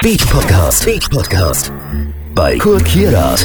Speed Podcast. Speed Podcast. Bei Kurt Kierat.